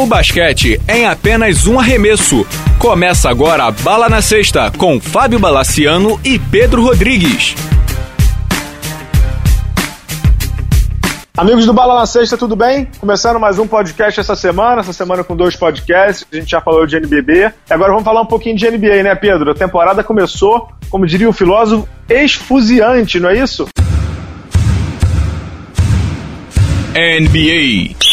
O basquete é em apenas um arremesso. Começa agora a Bala na Sexta com Fábio Balaciano e Pedro Rodrigues. Amigos do Bala na Sexta, tudo bem? Começando mais um podcast essa semana, essa semana com dois podcasts, a gente já falou de NBB. Agora vamos falar um pouquinho de NBA, né, Pedro? A temporada começou, como diria o filósofo, esfuziante, não é isso? NBA.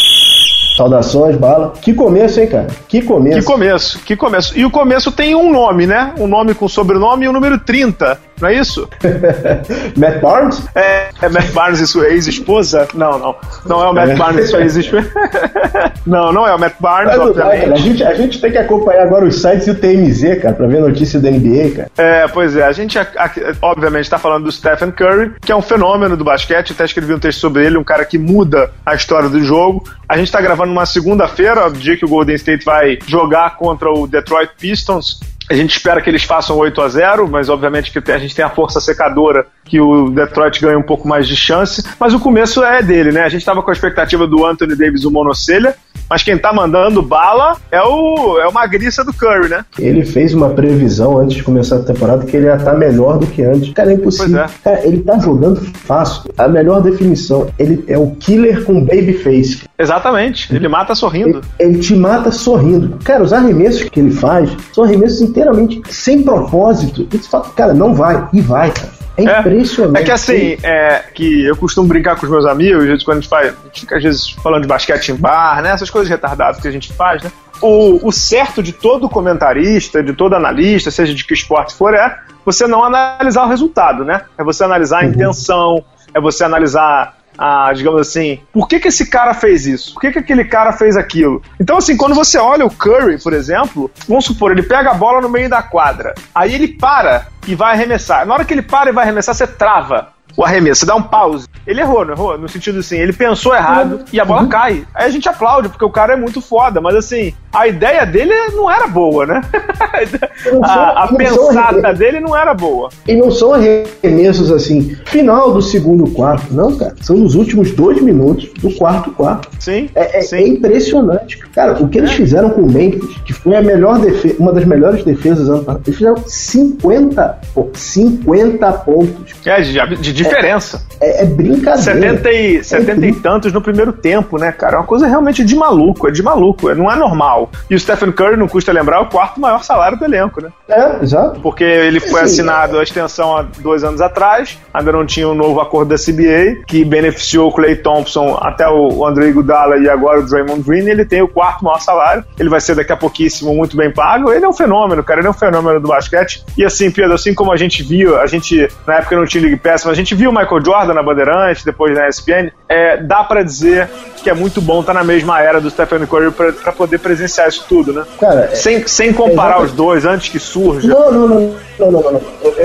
Saudações, bala. Que começo, hein, cara? Que começo. Que começo, que começo. E o começo tem um nome, né? Um nome com sobrenome e o número 30 não é isso? Matt Barnes? É, é Matt Barnes e sua ex-esposa? Não, não. Não é o Matt é. Barnes e sua ex-esposa. não, não é o Matt Barnes, Mas, obviamente. a, gente, a gente tem que acompanhar agora os sites e o TMZ, cara, pra ver notícia da NBA, cara. É, pois é. A gente, a, a, obviamente, tá falando do Stephen Curry, que é um fenômeno do basquete. Até escrevi um texto sobre ele, um cara que muda a história do jogo. A gente tá gravando numa segunda-feira, dia que o Golden State vai jogar contra o Detroit Pistons. A gente espera que eles façam 8 a 0 mas obviamente que a gente tem a força secadora que o Detroit ganha um pouco mais de chance, mas o começo é dele, né? A gente estava com a expectativa do Anthony Davis, o monocelha, mas quem tá mandando bala é o, é o Magriça do Curry, né? Ele fez uma previsão antes de começar a temporada que ele ia estar tá melhor do que antes. Cara, é impossível. É. Cara, ele tá jogando fácil. A melhor definição, ele é o killer com babyface. Exatamente. Ele mata sorrindo. Ele, ele te mata sorrindo. Cara, os arremessos que ele faz são arremessos inteiramente sem propósito. E fala, cara, não vai. E vai, cara. É, é impressionante. É que assim, é, que eu costumo brincar com os meus amigos, quando a gente faz, a gente fica às vezes falando de basquete em bar, né? Essas coisas retardadas que a gente faz, né? O, o certo de todo comentarista, de todo analista, seja de que esporte for, é você não analisar o resultado, né? É você analisar a uhum. intenção, é você analisar a, digamos assim, por que, que esse cara fez isso? Por que, que aquele cara fez aquilo? Então, assim, quando você olha o Curry, por exemplo, vamos supor, ele pega a bola no meio da quadra, aí ele para e vai arremessar. Na hora que ele para e vai arremessar, você trava o arremesso, você dá um pause. Ele errou, não errou? No sentido assim, ele pensou errado uhum. e a bola uhum. cai. Aí a gente aplaude, porque o cara é muito foda, mas assim, a ideia dele não era boa, né? a, a pensada dele não era boa. E não são arremessos assim, final do segundo quarto, não, cara. São nos últimos dois minutos do quarto quarto. Sim. É, é, sim. é impressionante. Cara, o que eles é. fizeram com o Memphis, que foi a melhor defesa, uma das melhores defesas ano passado, eles fizeram 50, 50 pontos. É, de, de diferença. É, é, é brincadeira. 70 e, 70 é e tantos no primeiro tempo, né, cara? É uma coisa realmente de maluco, é de maluco, não é normal. E o Stephen Curry, não custa lembrar, é o quarto maior salário do elenco, né? É, exato. Porque ele foi Sim, assinado a extensão há dois anos atrás, ainda não tinha um novo acordo da CBA, que beneficiou o Clay Thompson até o André Iguodala e agora o Draymond Green, ele tem o quarto maior salário, ele vai ser daqui a pouquíssimo muito bem pago, ele é um fenômeno, cara, ele é um fenômeno do basquete. E assim, Pedro, assim como a gente viu, a gente, na época não tinha League Pass, mas a gente viu o Michael Jordan na Bandeirante, depois na ESPN, é, dá para dizer que é muito bom estar tá na mesma era do Stephen Curry para poder presenciar isso tudo, né? Cara, sem, sem comparar é os dois antes que surja. Não, não, não. Não, não, não,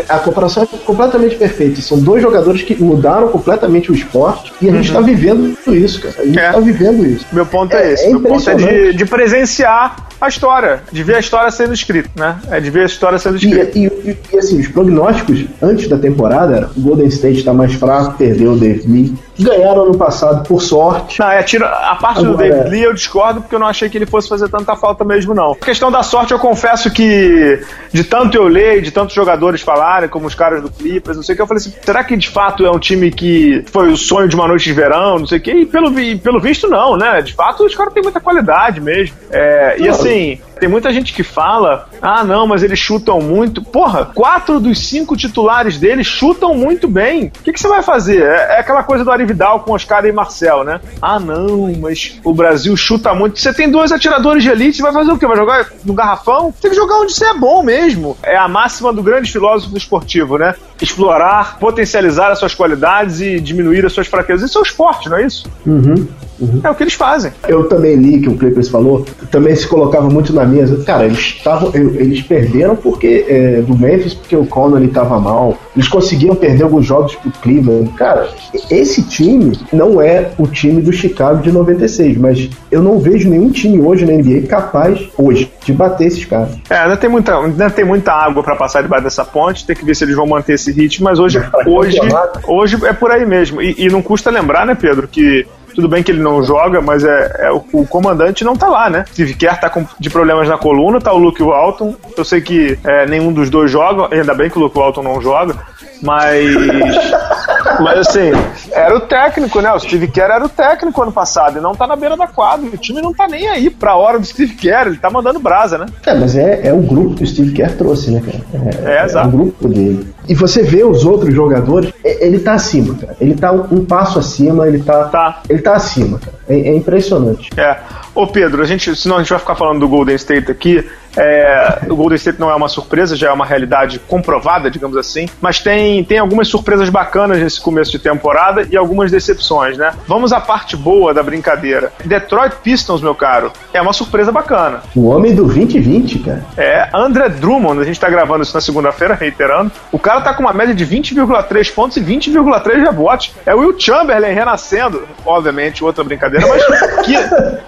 A comparação é completamente perfeita. São dois jogadores que mudaram completamente o esporte e a gente está uhum. vivendo isso, cara. A gente está é. vivendo isso. Meu ponto é, é esse. Meu ponto é de, de presenciar a história, de ver a história sendo escrita, né? É de ver a história sendo escrita. E, e, e assim, os prognósticos antes da temporada era o Golden State está mais fraco, perdeu o David Lee. Ganharam ano passado por sorte. Não, é, tira, a parte Agora, do David Lee eu discordo porque eu não achei que ele fosse fazer tanta falta mesmo, não. A questão da sorte, eu confesso que de tanto eu ler, de tantos jogadores falarem, como os caras do Clippers, não sei o que, eu falei assim, será que de fato é um time que foi o sonho de uma noite de verão, não sei o que? E pelo, pelo visto, não, né? De fato, os caras têm muita qualidade mesmo. É, e assim, tem muita gente que fala: ah, não, mas eles chutam muito. Porra, quatro dos cinco titulares deles chutam muito bem. O que, que você vai fazer? É, é aquela coisa do Arividal com Oscar e Marcel, né? Ah, não, mas o Brasil chuta muito. Você tem dois atiradores de elite, vai fazer o quê? Vai jogar no garrafão? Tem que jogar onde você é bom mesmo. É a máxima do grande filósofo esportivo, né? Explorar, potencializar as suas qualidades e diminuir as suas fraquezas. Isso é o esporte, não é isso? Uhum. Uhum. É o que eles fazem. Eu também li que o Clippers falou, também se colocava muito na mesa. Cara, eles estavam, eles perderam porque é, do Memphis porque o Conley estava mal. Eles conseguiram perder alguns jogos pro Cleveland. Cara, esse time não é o time do Chicago de 96, mas eu não vejo nenhum time hoje na NBA capaz hoje de bater esses caras. É, ainda tem muita, ainda tem muita água para passar debaixo dessa ponte. Tem que ver se eles vão manter esse ritmo. Mas hoje, hoje, hoje é por aí mesmo. E, e não custa lembrar, né, Pedro, que Tudo bem que ele não joga, mas é, é o, o, comandante não tá lá, né? Steve Kerr tá com, de problemas na coluna, tá o Luke Walton. Eu sei que é, nenhum dos dois joga, ainda bem que o Luke Walton não joga, mas. Mas assim, era o técnico, né? O Steve Kerr era o técnico ano passado e não tá na beira da quadra. O time não tá nem aí pra hora do Steve Kerr, ele tá mandando brasa, né? É, mas é, é o grupo que o Steve Kerr trouxe, né, cara? É, é, exato. é o grupo dele. E você vê os outros jogadores, ele tá acima, cara. Ele tá um, um passo acima, ele tá, tá. Ele tá acima, cara. É, é impressionante. É. Ô Pedro, a gente, senão a gente vai ficar falando do Golden State aqui. É, o Golden State não é uma surpresa, já é uma realidade comprovada, digamos assim. Mas tem, tem algumas surpresas bacanas nesse começo de temporada e algumas decepções, né? Vamos à parte boa da brincadeira. Detroit Pistons, meu caro, é uma surpresa bacana. O homem do 2020, cara. É, André Drummond, a gente tá gravando isso na segunda-feira, reiterando. O cara tá com uma média de 20,3 pontos e 20,3 rebotes. É o Will Chamberlain renascendo. Obviamente, outra brincadeira, mas que,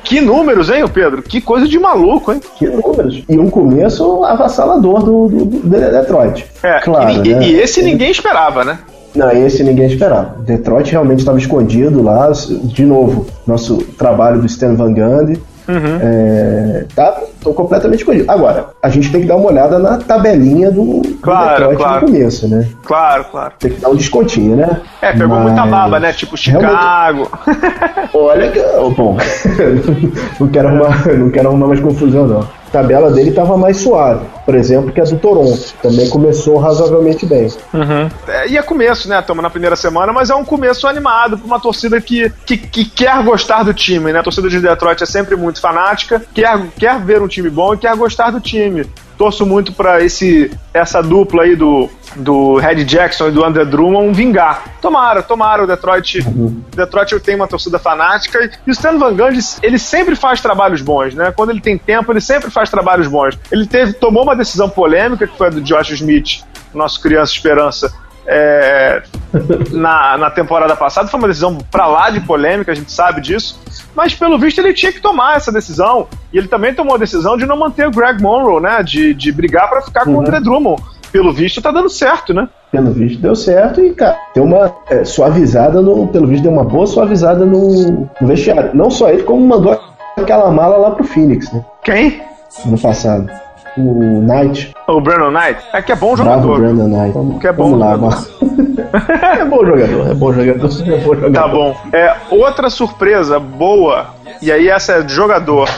que números, hein, Pedro? Que coisa de maluco, hein? Que números. E um começo avassalador do, do, do Detroit. É, claro, e, né? e esse ninguém esperava, né? Não, esse ninguém esperava. Detroit realmente estava escondido lá. De novo, nosso trabalho do Stan Van Gundy. Uhum. É, tá, completamente escondido. Agora, a gente tem que dar uma olhada na tabelinha do, claro, do Detroit claro. no começo, né? Claro, claro. Tem que dar um descontinho, né? É, pegou Mas... muita baba, né? Tipo Chicago. Realmente... Olha que. Bom, não, quero arrumar, não quero arrumar mais confusão, não tabela dele estava mais suave, por exemplo, que a do Toronto. Também começou razoavelmente bem. Uhum. É, e é começo, né? Estamos na primeira semana, mas é um começo animado para uma torcida que, que, que, quer gostar do time, né? A torcida de Detroit é sempre muito fanática, quer, quer ver um time bom e quer gostar do time torço muito para esse essa dupla aí do, do Red Jackson e do André Drummond vingar. Tomara, tomara o Detroit. Uhum. Detroit tem uma torcida fanática e o Stan Van Gundy, ele sempre faz trabalhos bons, né? Quando ele tem tempo, ele sempre faz trabalhos bons. Ele teve, tomou uma decisão polêmica que foi a do Josh Smith, nosso criança esperança, é, na, na temporada passada. Foi uma decisão para lá de polêmica, a gente sabe disso. Mas pelo visto ele tinha que tomar essa decisão. E ele também tomou a decisão de não manter o Greg Monroe, né? De, de brigar para ficar com o uhum. André Drummond. Pelo visto tá dando certo, né? Pelo visto deu certo e, cara, deu uma é, suavizada no. Pelo visto deu uma boa suavizada no, no vestiário. Não só ele, como mandou aquela mala lá pro Phoenix, né? Quem? No passado o Knight. O Brandon Knight? É que é bom jogador. Bravo Brandon Knight. Vamos, que é bom lá, é bom jogador, é bom jogador, é bom jogador. Tá bom. É, outra surpresa boa, e aí essa é de jogador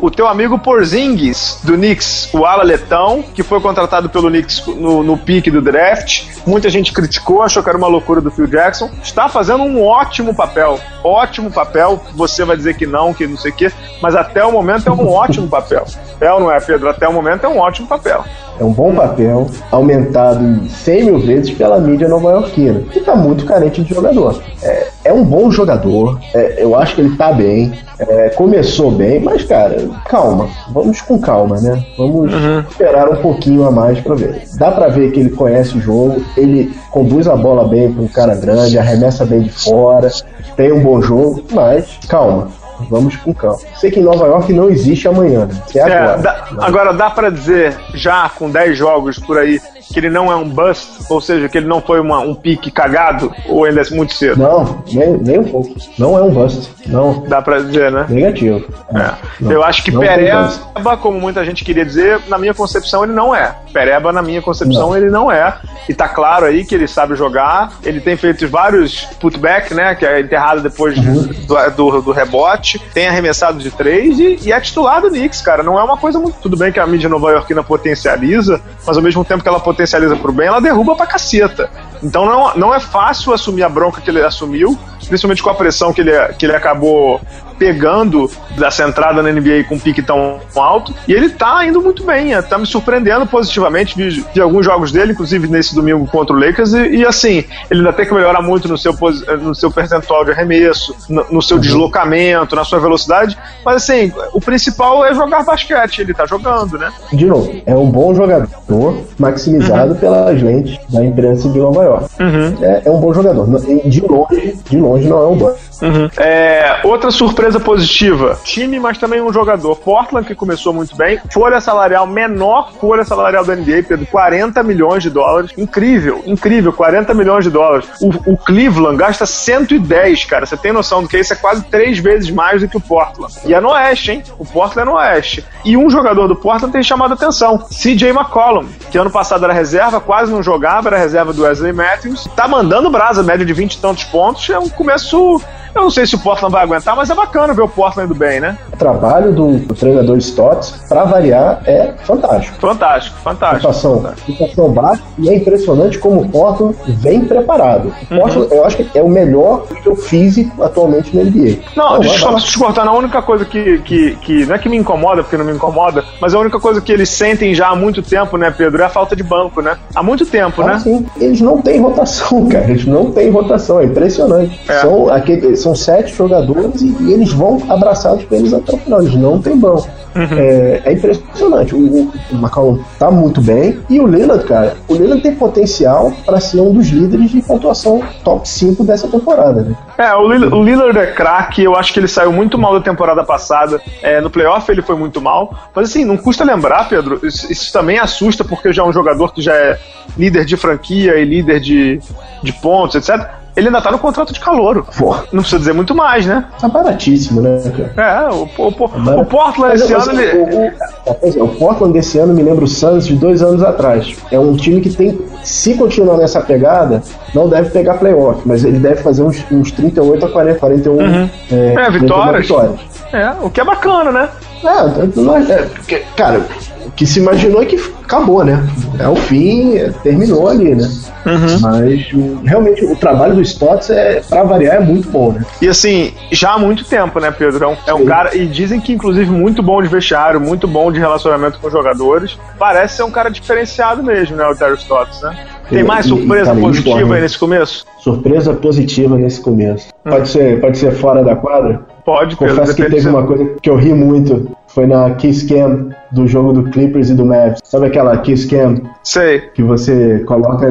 o teu amigo Porzingis, do Knicks, o ala letão, que foi contratado pelo Knicks no, no pique do draft. Muita gente criticou, achou que era uma loucura do Phil Jackson. Está fazendo um ótimo papel. Ótimo papel. Você vai dizer que não, que não sei o quê, mas até o momento é um ótimo papel. É ou não é, Pedro? Até o momento é um ótimo papel. É um bom papel, aumentado em 100 mil vezes pela mídia nova-iorquina, que está muito carente de jogador. É, é um bom jogador, é, eu acho que ele está bem, é, começou bem, mas, cara, calma, vamos com calma, né? Vamos uhum. esperar um pouquinho a mais para ver. Dá para ver que ele conhece o jogo, ele conduz a bola bem para um cara grande, arremessa bem de fora, tem um bom jogo, mas calma, Vamos com calma. Sei que em Nova York não existe amanhã, né? É, é agora. Dá, agora dá para dizer, já com 10 jogos por aí, que ele não é um bust, ou seja, que ele não foi uma, um pique cagado, ou ainda é muito cedo? Não, nem, nem um pouco. Não é um bust. Não. Dá pra dizer, né? Negativo. É. Não, Eu acho que Pereba, como muita gente queria dizer, na minha concepção ele não é. Pereba, na minha concepção, não. ele não é. E tá claro aí que ele sabe jogar. Ele tem feito vários putback, né? Que é enterrado depois uhum. do, do, do, rebote. Tem arremessado de três e, e é titular do Knicks, cara. Não é uma coisa muito. Tudo bem que a mídia nova-iorquina potencializa, mas ao mesmo tempo que ela potencializa potencializa pro bem, ela derruba pra caceta. Então não, não é fácil assumir a bronca que ele assumiu, principalmente com a pressão que ele, que ele acabou pegando dessa entrada na NBA com um pique tão alto. E ele tá indo muito bem, é, tá me surpreendendo positivamente. Vi, vi alguns jogos dele, inclusive nesse domingo contra o Lakers, e, e, assim, ele ainda tem que melhorar muito no seu, no seu percentual de arremesso, no, no seu uhum. deslocamento, na sua velocidade. Mas assim, o principal é jogar basquete, ele tá jogando, né? De novo, é um bom jogador, maximizado uhum. pelas lentes da imprensa de Nova playoff. Uhum. É, é, um bom jogador. De longe, de longe não é um bom. Uhum. É, outra surpresa positiva: time, mas também um jogador. Portland, que começou muito bem. Folha salarial, menor folha salarial da NBA, Pedro, 40 milhões de dólares. Incrível, incrível, 40 milhões de dólares. O, o Cleveland gasta 110, cara. Você tem noção do que isso é quase três vezes mais do que o Portland. E é no Oeste, hein? O Portland é no Oeste. E um jogador do Portland tem chamado a atenção: CJ McCollum, que ano passado era reserva, quase não jogava, era reserva do Wesley Matthews. Tá mandando brasa, média de 20 e tantos pontos. É um começo eu não sei se o Portland vai aguentar, mas é bacana ver o Portland indo bem, né? O trabalho do, do treinador Stotts, para variar, é fantástico. Fantástico, fantástico. Situação, baixa e é impressionante como o Portland vem preparado. O uhum. Portland, uhum. eu acho que é o melhor nível físico atualmente no NBA. Não, não deixa eu só te cortar. A única coisa que, que, que não é que me incomoda, porque não me incomoda, mas a única coisa que eles sentem já há muito tempo, né, Pedro, é a falta de banco, né? Há muito tempo, ah, né? Sim. Eles não têm rotação, cara. Eles não têm rotação. É impressionante. É. São, aqueles, são sete jogadores e, e eles vão abraçados por eles até o final. Eles não têm banco. Uhum. É, é, impressionante. O, o McCollum tá muito bem. E o Lillard, cara, o Lillard tem potencial para ser um dos líderes de pontuação top 5 dessa temporada, né? É, o Lillard, o Lillard é craque. Eu acho que ele saiu muito mal da temporada passada. É, no playoff ele foi muito mal. Mas assim, não custa lembrar, Pedro, isso, isso também assusta porque já é um jogador que já é líder de franquia e líder de, de pontos, etc ele ainda tá no contrato de calouro. Porra. Não precisa dizer muito mais, né? Tá baratíssimo, né, cara? É, o, o, o, o Portland esse ano. Ele... O, o, Portland desse ano me lembra o Suns de dois anos atrás. É um time que tem. Se continuar nessa pegada, não deve pegar playoff, mas ele deve fazer uns, uns 38 a 40, 41 uhum. é, é, vitórias. vitórias. É, o que é bacana, né? É, é, porque, cara, o que se imaginou é que acabou, né? É o fim, é, terminou ali, né? Uhum. Mas realmente o trabalho do Stotts é, pra variar, é muito bom, né? E assim, já há muito tempo, né, Pedro? É um, é um cara, e dizem que inclusive muito bom de vestiário, muito bom de relacionamento com os jogadores. Parece ser um cara diferenciado mesmo, né, o Terry Stotts, né? Tem mais surpresa e, positiva aí nesse começo? Surpresa positiva nesse começo. Hum. Pode, ser, pode ser fora da quadra? Pode. Confesso que teve uma coisa que eu ri muito foi na Kiss Cam do jogo do Clippers e do Mavs. Sabe aquela Kiss Cam? Sei. Que você coloca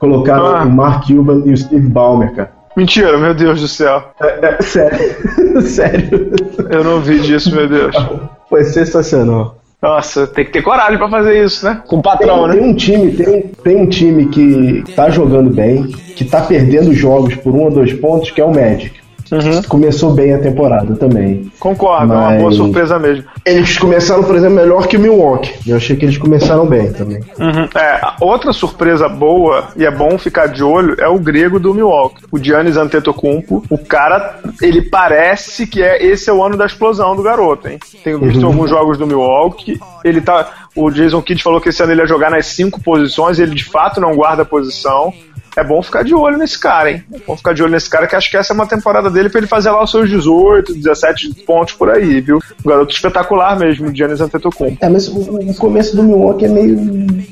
colocaram ah. o Mark Cuban e o Steve Ballmer, cara. Mentira, meu Deus do céu. É, é, sério. sério. Eu não vi disso, meu Deus. Foi sensacional. Nossa, tem que ter coragem para fazer isso, né? Com o patrão, tem, né? Tem um time, tem, tem um time que tá jogando bem, que tá perdendo jogos por um ou dois pontos, que é o Magic. Uhum. Começou bem a temporada também. Concordo, mas... é uma boa surpresa mesmo. Eles começaram, por exemplo, melhor que o Milwaukee. Eu achei que eles começaram bem também. Uhum. É, outra surpresa boa, e é bom ficar de olho, é o grego do Milwaukee. O Giannis Antetokounmpo. O cara, ele parece que é esse é o ano da explosão do garoto, hein? Tenho visto uhum. alguns jogos do Milwaukee. Ele tá. O Jason Kidd falou que esse ano ele ia jogar nas cinco posições, ele de fato não guarda a posição é bom ficar de olho nesse cara, hein? É bom ficar de olho nesse cara, que acho que essa é uma temporada dele pra ele fazer lá os seus 18, 17 pontos por aí, viu? Um garoto espetacular mesmo, o Giannis Antetokounmpo. É, mas o, começo do Milwaukee é meio...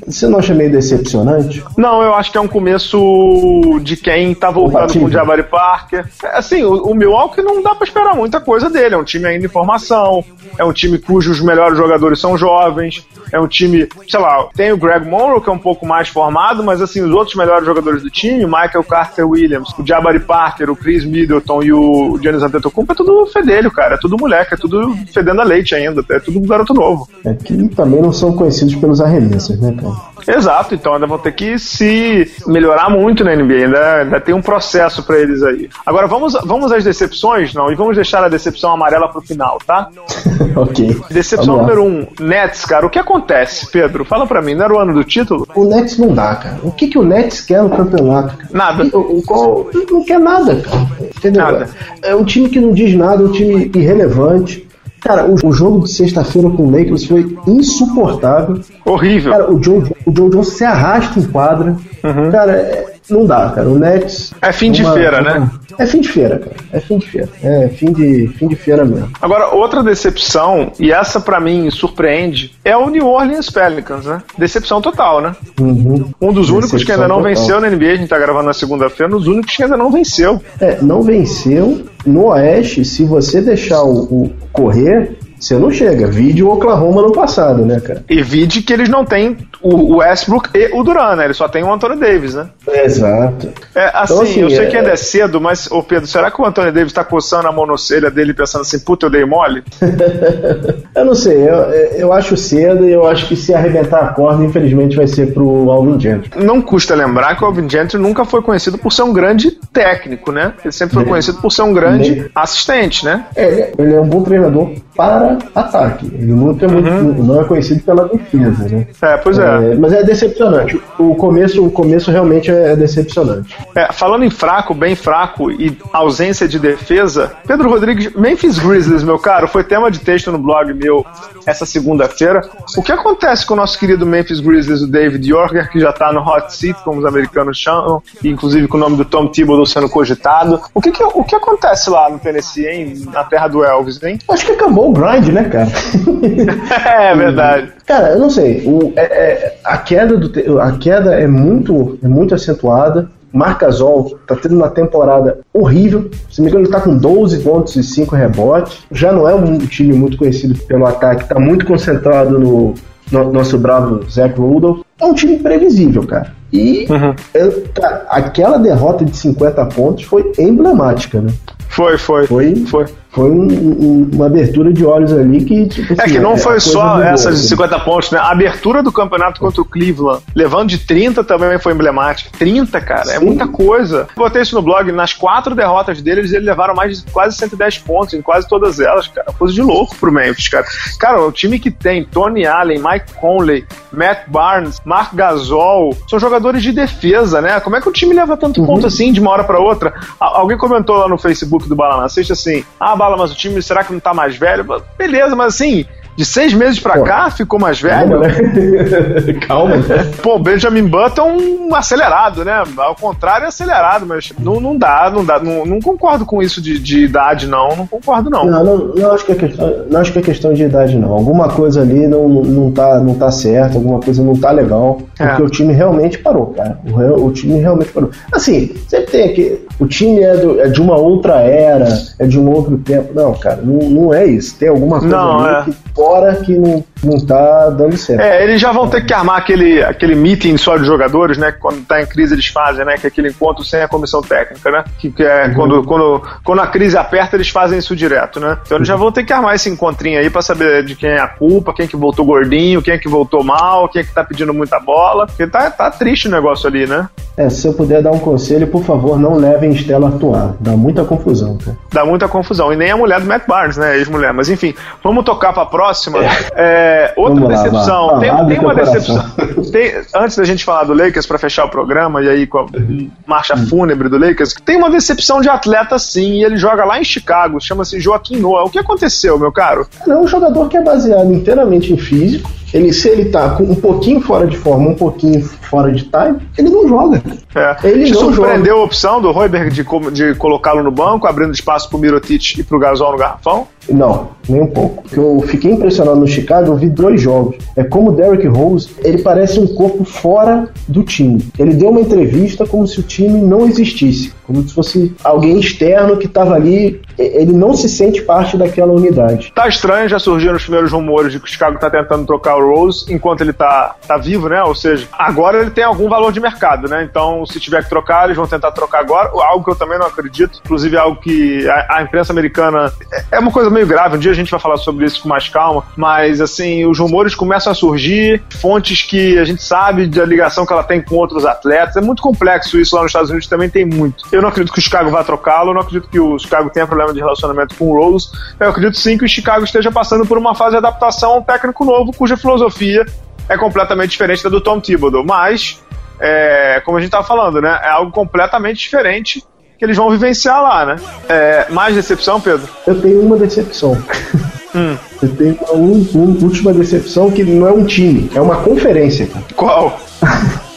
Você não acha meio decepcionante? Não, eu acho que é um começo de quem tá voltando com o Jabari Parker. É, assim, o, o Milwaukee não dá pra esperar muita coisa dele. É um time ainda em formação, é um time cujos melhores jogadores são jovens, é um time, sei lá, tem o Greg Monroe, que é um pouco mais formado, mas assim, os outros melhores jogadores do time, Michael Carter Williams, o Jabari Parker, o Chris Middleton e o Giannis Antetokounmpo, é tudo fedelho, cara, é tudo moleque, é tudo fedendo a leite ainda, é tudo garoto novo. É que também não são conhecidos pelos arremessos, né, cara? Exato, então ainda vão ter que se melhorar muito na NBA, ainda, ainda tem um processo para eles aí. Agora vamos, vamos às decepções, não? E vamos deixar a decepção amarela pro final, tá? ok. Decepção número um, Nets, cara. O que acontece, Pedro? Fala para mim, não era o ano do título? O Nets não dá, cara. O que, que o Nets quer no campeonato? Cara? Nada. O, o, não quer nada, cara. Entendeu? Nada. É um time que não diz nada, um time irrelevante. Cara, o, o jogo de sexta-feira com o Lakers foi insuportável. Horrível. Cara, o John, o John Jones se arrasta em quadra. Uhum. Cara, é, não dá, cara. O Nets. É fim de feira, uma... né? É fim de feira, cara. É fim de feira. É fim de, fim de feira mesmo. Agora, outra decepção, e essa para mim surpreende, é o New Orleans Pelicans, né? Decepção total, né? Uhum. Um dos decepção únicos que ainda não total. venceu na NBA, a gente tá gravando na segunda-feira, um dos únicos que ainda não venceu. É, não venceu. No Oeste, se você deixar o, o correr, você não chega. Vide o Oklahoma no passado, né, cara? E vide que eles não têm o Westbrook e o Duran, né? Eles só tem o Anthony Davis, né? Exato. É, assim, então, assim eu sei é... que ainda é cedo, mas, ô Pedro, será que o Anthony Davis tá coçando a monocelha dele pensando assim, puta, eu dei mole? eu não sei, eu, eu acho cedo e eu acho que se arrebentar a corda, infelizmente vai ser pro Alvin Gentry. Não custa lembrar que o Alvin Gentry nunca foi conhecido por ser um grande técnico, né? Ele sempre foi conhecido por ser um grande assistente, né? É, ele é um bom treinador para ataque. Ele nunca é muito, uhum. não é conhecido pela defesa, né? É, pois é. é. Mas é decepcionante. O começo, o começo realmente é decepcionante. É, falando em fraco, bem fraco e ausência de defesa, Pedro Rodrigues, Memphis Grizzlies, meu caro, foi tema de texto no blog meu essa segunda-feira. O que acontece com o nosso querido Memphis Grizzlies, o David Yorker, que já tá no hot seat, como os americanos chamam, inclusive com o nome do Tom Thibodeau sendo cogitado. O que, que o que acontece lá no Tennessee, hein? Na terra do Elvis, hein? Acho que acabou o grind, né, cara? é verdade. Cara, eu não sei. O, é, é, a, queda do, a queda é muito, é muito acentuada. Marcasol tá tendo uma temporada horrível. Se me engano, ele tá com 12 pontos e 5 rebotes. Já não é um time muito conhecido pelo ataque, tá muito concentrado no, no nosso bravo Zach Rudolph. É um time previsível, cara. E uhum. eu, cara, aquela derrota de 50 pontos foi emblemática, né? Foi, foi. Foi, foi foi um, um, uma abertura de olhos ali que, tipo assim, É que não é, foi só essa de 50 pontos, né? A abertura do campeonato contra o Cleveland, levando de 30 também foi emblemática. 30, cara, é Sim. é muita coisa. Botei isso no blog, nas quatro derrotas deles, eles levaram mais de quase 110 pontos em quase todas elas, cara. Coisa de louco pro Memphis, cara. Cara, o time que tem Tony Allen, Mike Conley, Matt Barnes, Mark Gasol, são jogadores de defesa, né? Como é que o time leva tanto uhum. ponto assim de uma hora para outra? Alguém comentou lá no Facebook do Balana Sexta assim: ah, Bala, mas o time será que não tá mais velho? Beleza, mas assim, de seis meses pra Pô, cá, ficou mais velho. Calma, né? calma né? Pô, Benjamin Button acelerado, né? Ao contrário, é acelerado, mas não, não dá, não dá. Não, não concordo com isso de, de, idade, não. Não concordo, não. Não, não, não, acho que é questão, não acho que é questão de idade, não. Alguma coisa ali não, não, tá, não tá certo, alguma coisa não tá legal. Porque é. o time realmente parou, cara. O, o, time realmente parou. Assim, sempre tem aqui. O time é, do, é de uma outra era, é de um outro tempo. Não, cara, não, não é isso. Tem alguma coisa não, ali é. que fora que não, não tá dando certo. É, eles já vão ter que armar aquele, aquele meeting só de jogadores, né? Que quando tá em crise eles fazem, né? Que é aquele encontro sem a comissão técnica, né? Que, que é uhum. quando, quando, quando a crise aperta, eles fazem isso direto, né? Então eles já vão ter que armar esse encontrinho aí pra saber de quem é a culpa, quem é que voltou gordinho, quem é que voltou mal, quem é que tá pedindo muita bola. Porque tá, tá triste o negócio ali, né? É, se eu puder dar um conselho, por favor, não levem Estela a atuar. Dá muita confusão, cara. Dá muita confusão. E nem a mulher do Matt Barnes, né? Ex-mulher. Mas enfim, vamos tocar pra próxima. É, outra decepção. Lá, tem, tem uma decepção. Tem, antes da gente falar do Lakers para fechar o programa e aí com a marcha fúnebre do Lakers, tem uma decepção de atleta sim, e ele joga lá em Chicago, chama-se Joaquim Noah. O que aconteceu, meu caro? É um jogador que é baseado inteiramente em físico. Ele, se ele tá com um pouquinho fora de forma, um pouquinho fora de time, ele não joga. É. Ele Te não surpreendeu joga. a opção do Royberg de, de colocá-lo no banco, abrindo espaço pro Mirotic e pro Gasol no garrafão? Não, nem um pouco. Eu fiquei impressionado no Chicago, eu vi dois jogos. É como o Derrick Rose, ele parece um corpo fora do time. Ele deu uma entrevista como se o time não existisse, como se fosse alguém externo que estava ali. Ele não se sente parte daquela unidade. Tá estranho, já surgiram os primeiros rumores de que o Chicago tá tentando trocar o Rose enquanto ele tá, tá vivo, né? Ou seja, agora ele tem algum valor de mercado, né? Então, se tiver que trocar, eles vão tentar trocar agora. Algo que eu também não acredito, inclusive algo que a, a imprensa americana é, é uma coisa meio grave. Um dia a gente vai falar sobre isso com mais calma, mas assim, os rumores começam a surgir, fontes que a gente sabe da ligação que ela tem com outros atletas. É muito complexo isso lá nos Estados Unidos, também tem muito. Eu não acredito que o Chicago vá trocá-lo, eu não acredito que o Chicago tenha problema de relacionamento com o Rose. Eu acredito sim que o Chicago esteja passando por uma fase de adaptação a um técnico novo, cuja filosofia é completamente diferente da do Tom Thibodeau, mas é, como a gente estava falando, né? É algo completamente diferente que eles vão vivenciar lá, né? É, mais decepção, Pedro? Eu tenho uma decepção. Hum. Eu tenho uma, uma, última decepção que não é um time, é uma conferência. Qual?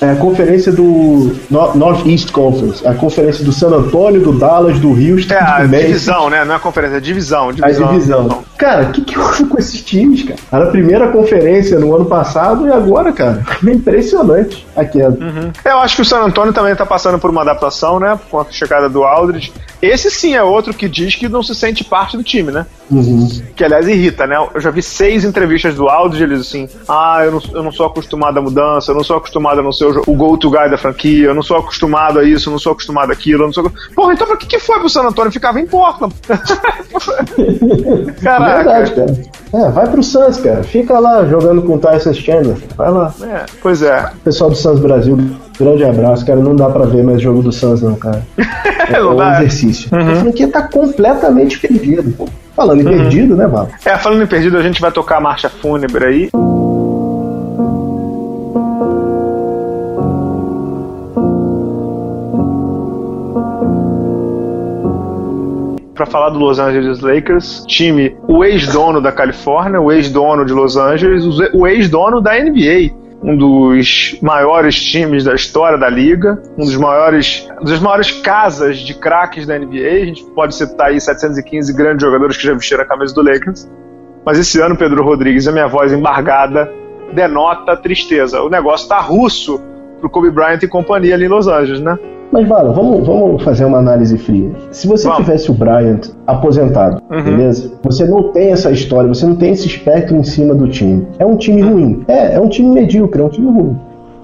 É a conferência do Northeast Conference, a conferência do San Antonio, do Dallas, do Houston. É a divisão, né? Não é a conferência, é a divisão. divisão. A divisão. Cara, o que, que houve com esses times, cara? Era a primeira conferência no ano passado e agora, cara, é impressionante a queda. Uhum. Eu acho que o San Antonio também tá passando por uma adaptação, né? Com a chegada do Aldridge. Esse sim é outro que diz que não se sente parte do time, né? Uhum. Que aliás irrita, né? Eu já vi seis entrevistas do Aldridge, eles assim, ah, eu não, eu não sou acostumado à mudança, eu não sou acostumado a não ser o, o go-to guy da franquia, eu não sou acostumado a isso, eu não sou acostumado àquilo, eu não sou. Porra, então pra que, que foi pro San Antonio? Ficava em Portland. Caraca. Verdade, cara. É, vai pro Suns, cara. Fica lá jogando com o Tyson Chandler. Vai lá. É, pois é. Pessoal do Suns Brasil, grande abraço, cara. Não dá pra ver mais jogo do Suns, não, cara. É, é um exercício. Uhum. A franquia tá completamente perdido, pô. Falando em uhum. perdido, né, Val? É, falando em perdido, a gente vai tocar a marcha fúnebre aí. Para falar do Los Angeles Lakers, time, o ex-dono da Califórnia, o ex-dono de Los Angeles, o ex-dono da NBA um dos maiores times da história da liga, um dos maiores, das maiores casas de craques da NBA. A gente pode citar aí 715 grandes jogadores que já vestiram a camisa do Lakers. Mas esse ano, Pedro Rodrigues, a minha voz embargada denota tristeza. O negócio tá russo pro Kobe Bryant e companhia ali em Los Angeles, né? Mas, Vala, vamos, vamos fazer uma análise fria. Se você vamos. tivesse o Bryant aposentado, uhum. beleza? Você não tem essa história, você não tem esse espectro em cima do time. É um time ruim. É, é um time medíocre, é um time ruim.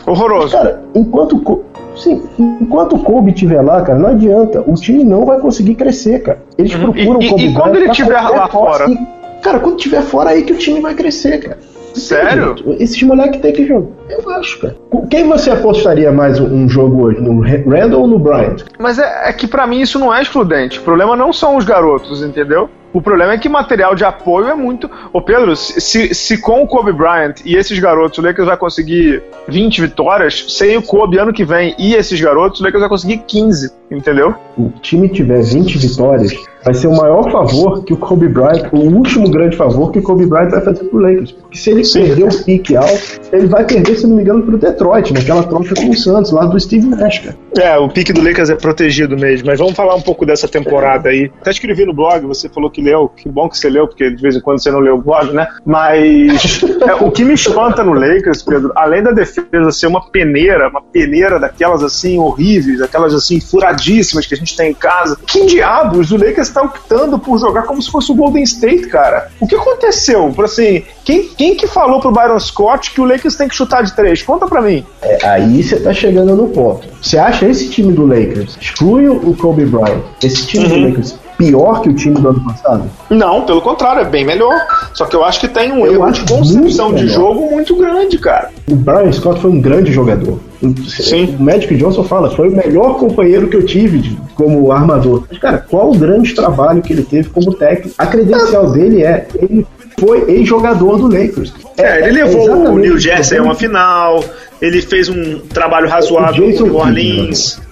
Horroroso. Mas, cara, enquanto. Sim, enquanto o Kobe estiver lá, cara, não adianta. O time não vai conseguir crescer, cara. Eles uhum. procuram e, o Kobe E, e quando ele estiver lá fora? E, cara, quando estiver fora aí que o time vai crescer, cara. Sério? Esses moleques tem que jogar. Eu acho, cara. Quem você apostaria mais um jogo hoje? No Randall ou no Bryant? Mas é, é que para mim isso não é excludente. O problema não são os garotos, entendeu? O problema é que material de apoio é muito. Ô Pedro, se, se com o Kobe Bryant e esses garotos o Lakers vai conseguir 20 vitórias, sem o Kobe ano que vem e esses garotos, o Lakers vai conseguir 15, entendeu? O time tiver 20 vitórias, vai ser o maior favor que o Kobe Bryant, o último grande favor que o Kobe Bryant vai fazer pro Lakers. Porque se ele Sim. perder o pique alto, ele vai perder, se não me engano, pro Detroit, naquela troca com o Santos, lá do Steve Nash, cara. É, o pique do Lakers é protegido mesmo, mas vamos falar um pouco dessa temporada aí. Até escrevi no blog, você falou que que leu, que bom que você leu, porque de vez em quando você não leu o blog, né? Mas é, o que me espanta no Lakers, Pedro, além da defesa ser uma peneira, uma peneira daquelas assim horríveis, aquelas assim furadíssimas que a gente tem em casa, que diabos o Lakers está optando por jogar como se fosse o Golden State, cara? O que aconteceu? Assim, quem, quem que falou pro Byron Scott que o Lakers tem que chutar de três? Conta pra mim. É, aí você tá chegando no ponto. Você acha esse time do Lakers, exclui o Kobe Bryant, esse time uhum. do Lakers pior que o time do ano passado? Não, pelo contrário, é bem melhor. Só que eu acho que tem um eu erro de concepção de jogo muito grande, cara. O Brian Scott foi um grande jogador. Sim. O Magic Johnson fala, foi o melhor companheiro que eu tive como armador. Mas, cara, qual o grande trabalho que ele teve como técnico? A credencial dele é, ele foi ex-jogador do Lakers. É, ele levou é o New Jersey a uma final, ele fez um trabalho razoável com o New Orleans.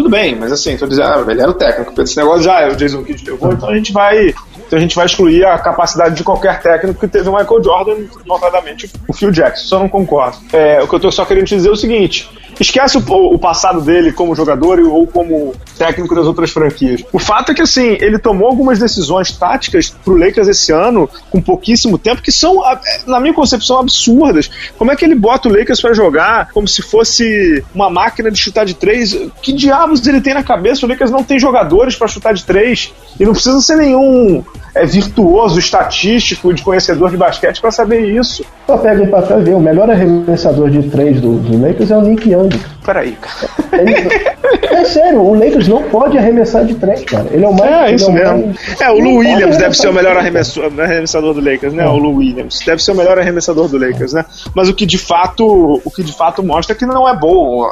Tudo bem, mas assim, tô dizendo, ah, ele era o técnico. Esse negócio já é o Jason Kidd levou, então a gente vai. Então a gente vai excluir a capacidade de qualquer técnico que teve o Michael Jordan, notadamente o Phil Jackson. Só não concordo. É, o que eu tô só querendo te dizer é o seguinte: esquece o, o, passado dele como jogador ou como técnico das outras franquias. O fato é que, assim, ele tomou algumas decisões táticas pro Lakers esse ano, com pouquíssimo tempo, que são, na minha concepção, absurdas. Como é que ele bota o Lakers para jogar como se fosse uma máquina de chutar de três? Que diabos ele tem na cabeça? O Lakers não tem jogadores para chutar de três. E não precisa ser nenhum é, virtuoso, estatístico, de conhecedor de basquete para saber isso. Só pega um papel e vê, o melhor arremessador de três do, do Lakers é o Nick Young. Peraí, cara. é sério, o Lakers não pode arremessar de três, cara. Ele é o mais. É, isso é mesmo. Mais... É, o Lou Williams deve ser o melhor arremessador do Lakers, né? É. O Lou Williams. Deve ser o melhor arremessador do Lakers, né? Mas o que de fato, o que de fato mostra é que não é bom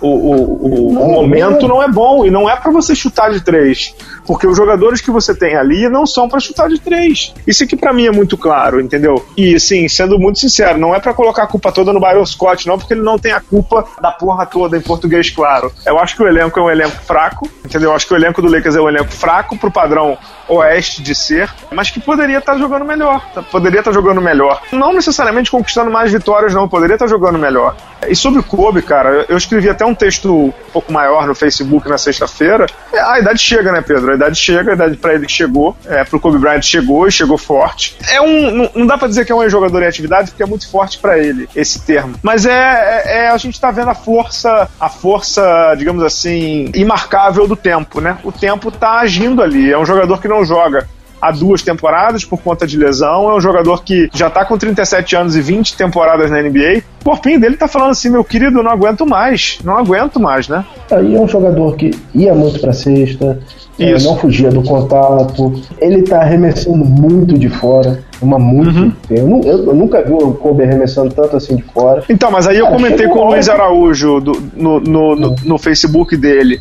o, o, o, o momento não é bom e não é para você chutar de três, porque os jogadores que você tem ali não são para chutar de três. Isso aqui para mim é muito claro, entendeu? E assim, sendo muito sincero, não é para colocar a culpa toda no Byron Scott, não, porque ele não tem a culpa da porra toda em português, claro. Eu acho que o elenco é um elenco fraco, entendeu? Eu acho que o elenco do Lakers é um elenco fraco pro padrão oeste de ser, mas que poderia estar tá jogando melhor. Poderia estar tá jogando melhor. Não necessariamente conquistando mais vitórias, não. Poderia estar tá jogando melhor. E sobre o Kobe, cara, eu escrevi até um texto um pouco maior no Facebook na sexta-feira. É, a idade chega, né, Pedro? A idade chega, a idade pra ele chegou. É, pro Kobe Bryant chegou e chegou forte. É um. Não, não dá pra dizer que é um jogador em atividade, porque é muito forte para ele, esse termo. Mas é, é, é, A gente tá vendo a força, a força, digamos assim, imarcável do tempo, né? O tempo tá agindo ali. É um jogador que não joga há duas temporadas por conta de lesão. É um jogador que já tá com 37 anos e 20 temporadas na NBA. O corpinho dele tá falando assim: meu querido, não aguento mais, não aguento mais, né? Aí é um jogador que ia muito pra sexta, é, não fugia do contato. Ele tá arremessando muito de fora. Uma muito. Uhum. Eu, eu, eu, nunca vi o Kobe arremessando tanto assim de fora. Então, mas aí eu comentei com o Luiz Araújo do, no, no, no, no Facebook dele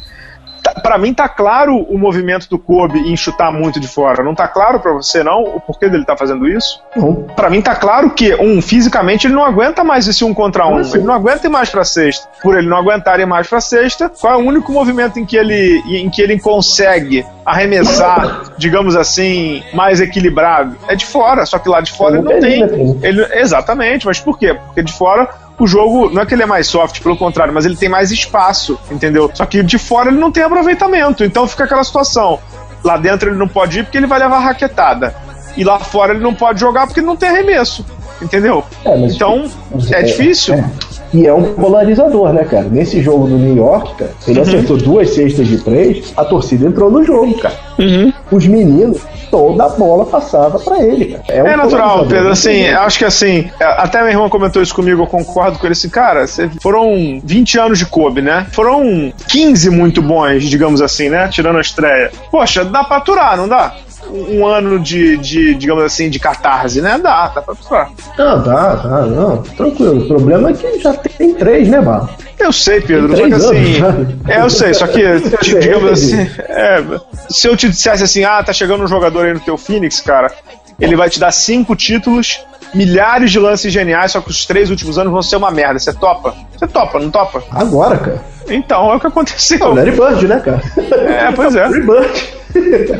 para mim tá claro o movimento do Kobe em chutar muito de fora. Não tá claro para você não o porquê dele tá fazendo isso? Uhum. Para mim tá claro que um fisicamente ele não aguenta mais esse um contra um. Ele não aguenta ir mais para sexta. Por ele não aguentar ir mais para sexta, qual é o único movimento em que ele em que ele consegue arremessar, digamos assim, mais equilibrado? É de fora. Só que lá de fora ele não tem. Ele, exatamente. Mas por quê? Porque de fora o jogo não é que ele é mais soft, pelo contrário, mas ele tem mais espaço, entendeu? Só que de fora ele não tem aproveitamento, então fica aquela situação. Lá dentro ele não pode ir porque ele vai levar raquetada. E lá fora ele não pode jogar porque não tem arremesso, entendeu? É, então é, é difícil. É. E é um polarizador, né, cara? Nesse jogo do New York, cara, ele uhum. acertou duas cestas de três, a torcida entrou no jogo, cara. Uhum. Os meninos, toda a bola passava para ele, cara. É, um é natural, Pedro, assim, acho que assim, até meu irmão comentou isso comigo, eu concordo com ele assim, cara, foram 20 anos de Kobe, né? Foram 15 muito bons, digamos assim, né? Tirando a estreia. Poxa, dá pra aturar, não dá? Um ano de, de, digamos assim, de catarse, né? Dá, dá pra precisar. Não, dá, dá, não. Tranquilo. O problema é que já tem três, né, Barro? Eu sei, Pedro, só que assim. É, eu sei, só que, digamos assim. É, se eu te dissesse assim, ah, tá chegando um jogador aí no teu Phoenix, cara, ele vai te dar cinco títulos, milhares de lances geniais, só que os três últimos anos vão ser uma merda. Você topa? Você topa, não topa? Agora, cara. Então, é o que aconteceu. É o Larry Bird, né, cara? É, pois é. Larry Bird.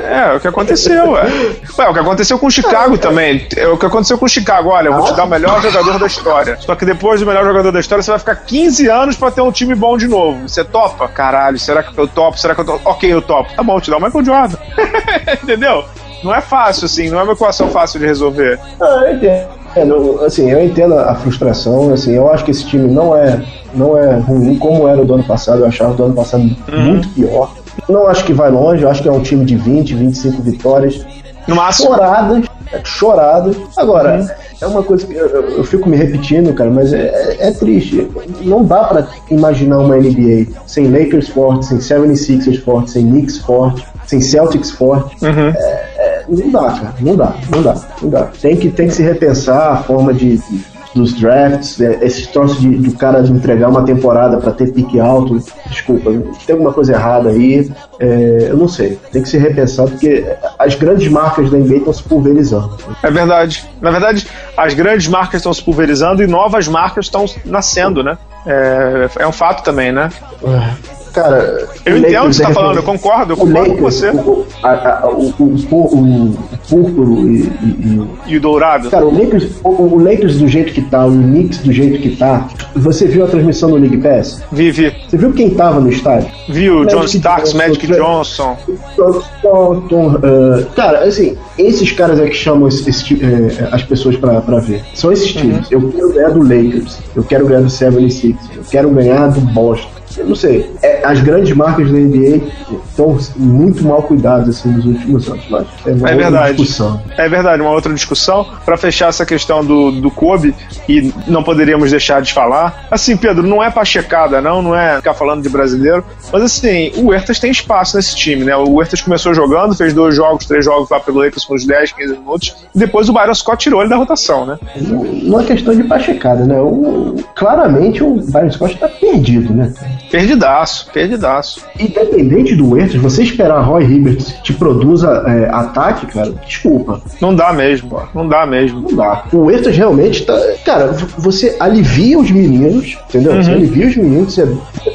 É, o que aconteceu, é. Ué, o que aconteceu com o Chicago é, também. É o que aconteceu com o Chicago. Olha, eu vou te dar o melhor jogador da história. Só que depois do melhor jogador da história, você vai ficar 15 anos pra ter um time bom de novo. Você topa? Caralho, será que eu topo? Será que eu topo? Ok, eu topo. Tá bom, te dá o Michael Jordan. Entendeu? Não é fácil, assim, não é uma equação fácil de resolver. Ah, eu entendo. É, assim, eu entendo a frustração, assim, eu acho que esse time não é, não é ruim como era o do ano passado, eu achava o do ano passado uhum. muito pior. Não acho que vai longe, eu acho que é um time de 20, 25 vitórias. No máximo. Choradas, choradas. Agora, uhum. é uma coisa que eu, eu, fico me repetindo, cara, mas é, é, é triste. Não dá para imaginar uma NBA sem Lakers forte, sem 76ers forte, sem Knicks forte, sem Celtics forte. Uhum. É, é, não dá, cara. Não dá, não dá, não dá. Tem que, tem que se repensar a forma de, de dos drafts, é, esse troço de, de cara de entregar uma temporada para ter pique alto, desculpa, tem alguma coisa errada aí, é, eu não sei, tem que ser repensado porque as grandes marcas da NBA estão se pulverizando. É verdade. Na verdade, as grandes marcas estão se pulverizando e novas marcas estão nascendo, né? É, é um fato também, né? É. Cara, eu entendo o que você está falando, eu concordo, eu concordo Lakers, com você. O, a, a, o, o, o, púrpuro e, e, e, o dourado. Cara, o Lakers, o, o, Lakers do jeito que tá, o Knicks do jeito que tá. Você viu a transmissão do League Pass? Vi, vi. Você viu quem tava no estádio? Viu, John Starks, Magic Johnson. Uh, cara, assim, esses caras é que chamam esse, uh, as pessoas pra, pra ver. São esses uhum. times. Eu quero ganhar do Lakers, eu quero ganhar do 76, eu quero ganhar do Boston não sei. É, as grandes marcas da NBA estão muito mal cuidadas assim, nos últimos anos. Mas é uma é verdade. discussão. É verdade, uma outra discussão. Para fechar essa questão do, do Kobe, e não poderíamos deixar de falar. Assim, Pedro, não é checada, não, não é ficar falando de brasileiro. Mas assim, o Huertas tem espaço nesse time, né? O Huertas começou jogando, fez dois jogos, três jogos lá pelo Lakers uns 10, 15 minutos. E depois o Byron Scott tirou ele da rotação, né? Não é questão de checada, né? O, claramente o Byron Scott tá perdido, né? Perdidaço, perdidaço. Independente do Huertas, você esperar Roy Hibbert te produza é, ataque, cara, desculpa. Não dá mesmo, não dá mesmo. Não dá. O Huertas realmente tá. Cara, você alivia os meninos, entendeu? Uhum. Você alivia os meninos, você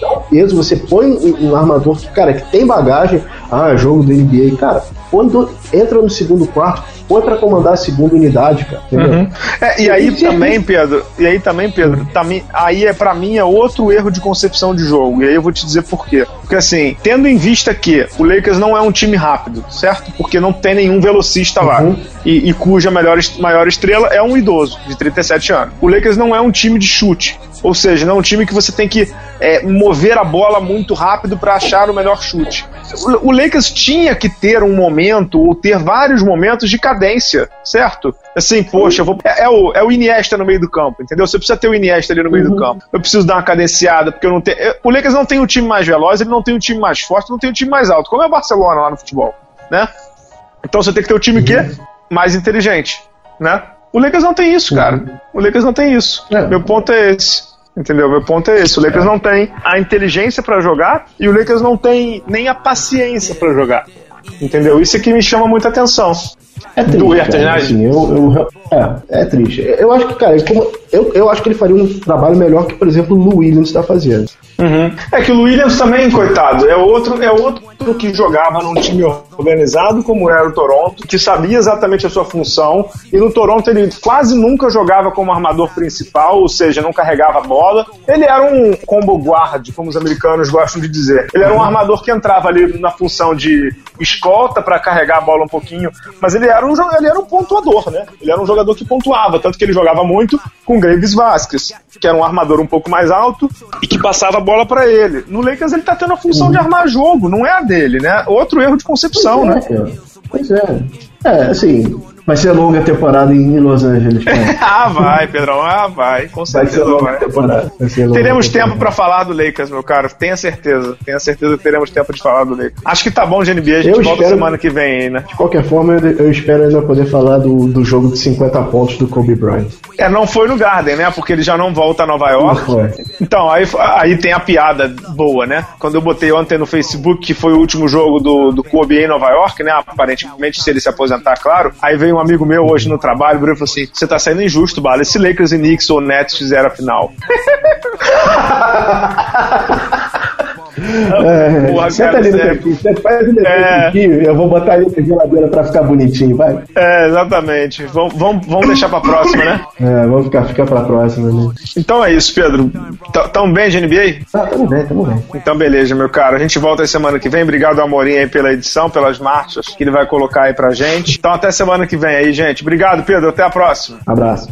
dá um peso, você põe um armador que, cara, que tem bagagem. Ah, jogo do NBA, cara, quando entra no segundo quarto, foi para comandar a segunda unidade, cara. Uhum. É, e aí e também, Pedro, e aí também, Pedro, também, aí é para mim é outro erro de concepção de jogo. E aí eu vou te dizer por quê. Porque assim, tendo em vista que o Lakers não é um time rápido, certo? Porque não tem nenhum velocista uhum. lá. E, e cuja maior, maior estrela é um idoso de 37 anos. O Lakers não é um time de chute. Ou seja, não é um time que você tem que é, mover a bola muito rápido para achar o melhor chute. O, o Lakers tinha que ter um momento, ou ter vários momentos de cadência, certo? Assim, poxa, vou, é, é, o, é o Iniesta no meio do campo, entendeu? Você precisa ter o Iniesta ali no meio uhum. do campo. Eu preciso dar uma cadenciada, porque eu não tenho. O Lakers não tem um time mais veloz, ele não tem um time mais forte, não tem um time mais alto, como é o Barcelona lá no futebol, né? Então você tem que ter o time que mais inteligente, né? O Lakers não tem isso, cara. Uhum. O Lakers não tem isso. É. Meu ponto é esse. Entendeu? Meu ponto é esse. O Lakers é. não tem a inteligência para jogar e o Lakers não tem nem a paciência para jogar. Entendeu? Isso é que me chama muita atenção. É triste, cara, assim, eu, eu, é, é triste. Eu acho que, cara, como, eu, eu acho que ele faria um trabalho melhor que, por exemplo, o Williams está fazendo. Uhum. É que o Williams também, coitado, é outro, é outro que jogava num time organizado como era o Toronto, que sabia exatamente a sua função, e no Toronto ele quase nunca jogava como armador principal, ou seja, não carregava a bola. Ele era um combo guard, como os americanos gostam de dizer. Ele era um armador que entrava ali na função de escolta para carregar a bola um pouquinho, mas ele era um ele era um pontuador, né? Ele era um jogador que pontuava, tanto que ele jogava muito com Graves Vasquez, que era um armador um pouco mais alto e que passava a bola para ele. No Lakers ele tá tendo a função uhum. de armar jogo, não é a dele, né? Outro erro de concepção, pois é, né? Pois é. É, assim, Vai ser longa a temporada em Los Angeles. ah, vai, Pedrão. Ah, vai. Com certeza vai. Temporada. vai teremos tempo para falar do Lakers, meu caro. Tenha certeza. Tenha certeza que teremos tempo de falar do Lakers. Acho que tá bom de NBA. A gente eu volta espero, semana que vem né? De qualquer forma, eu, espero ainda poder falar do, do jogo de 50 pontos do Kobe Bryant. É, não foi no Garden, né? Porque ele já não volta a Nova York. Não foi. Então, aí, aí tem a piada boa, né? Quando eu botei ontem no Facebook que foi o último jogo do, do Kobe em Nova York, né? Aparentemente, se ele se aposentar, claro. Aí veio um amigo meu hoje no trabalho, virou e falou assim: você tá saindo injusto, Bala. Esse Lakers e Knicks ou Nets fizeram a final. É, senta ali no cantinho, faz um é... eu vou botar ali na geladeira pra ficar bonitinho, vai. É, exatamente. Vamos, vamos, vamos deixar pra próxima, né? É, vamos ficar, ficar pra próxima, né? Então é isso, Pedro. Tão bem de NBA? Ah, tamo bem, tamo bem. Então beleza, meu caro. A gente volta aí semana que vem. Obrigado, Amorim, aí pela edição, pelas marchas que ele vai colocar aí pra gente. Então até semana que vem aí, gente. Obrigado, Pedro. Até a próxima. Abraço.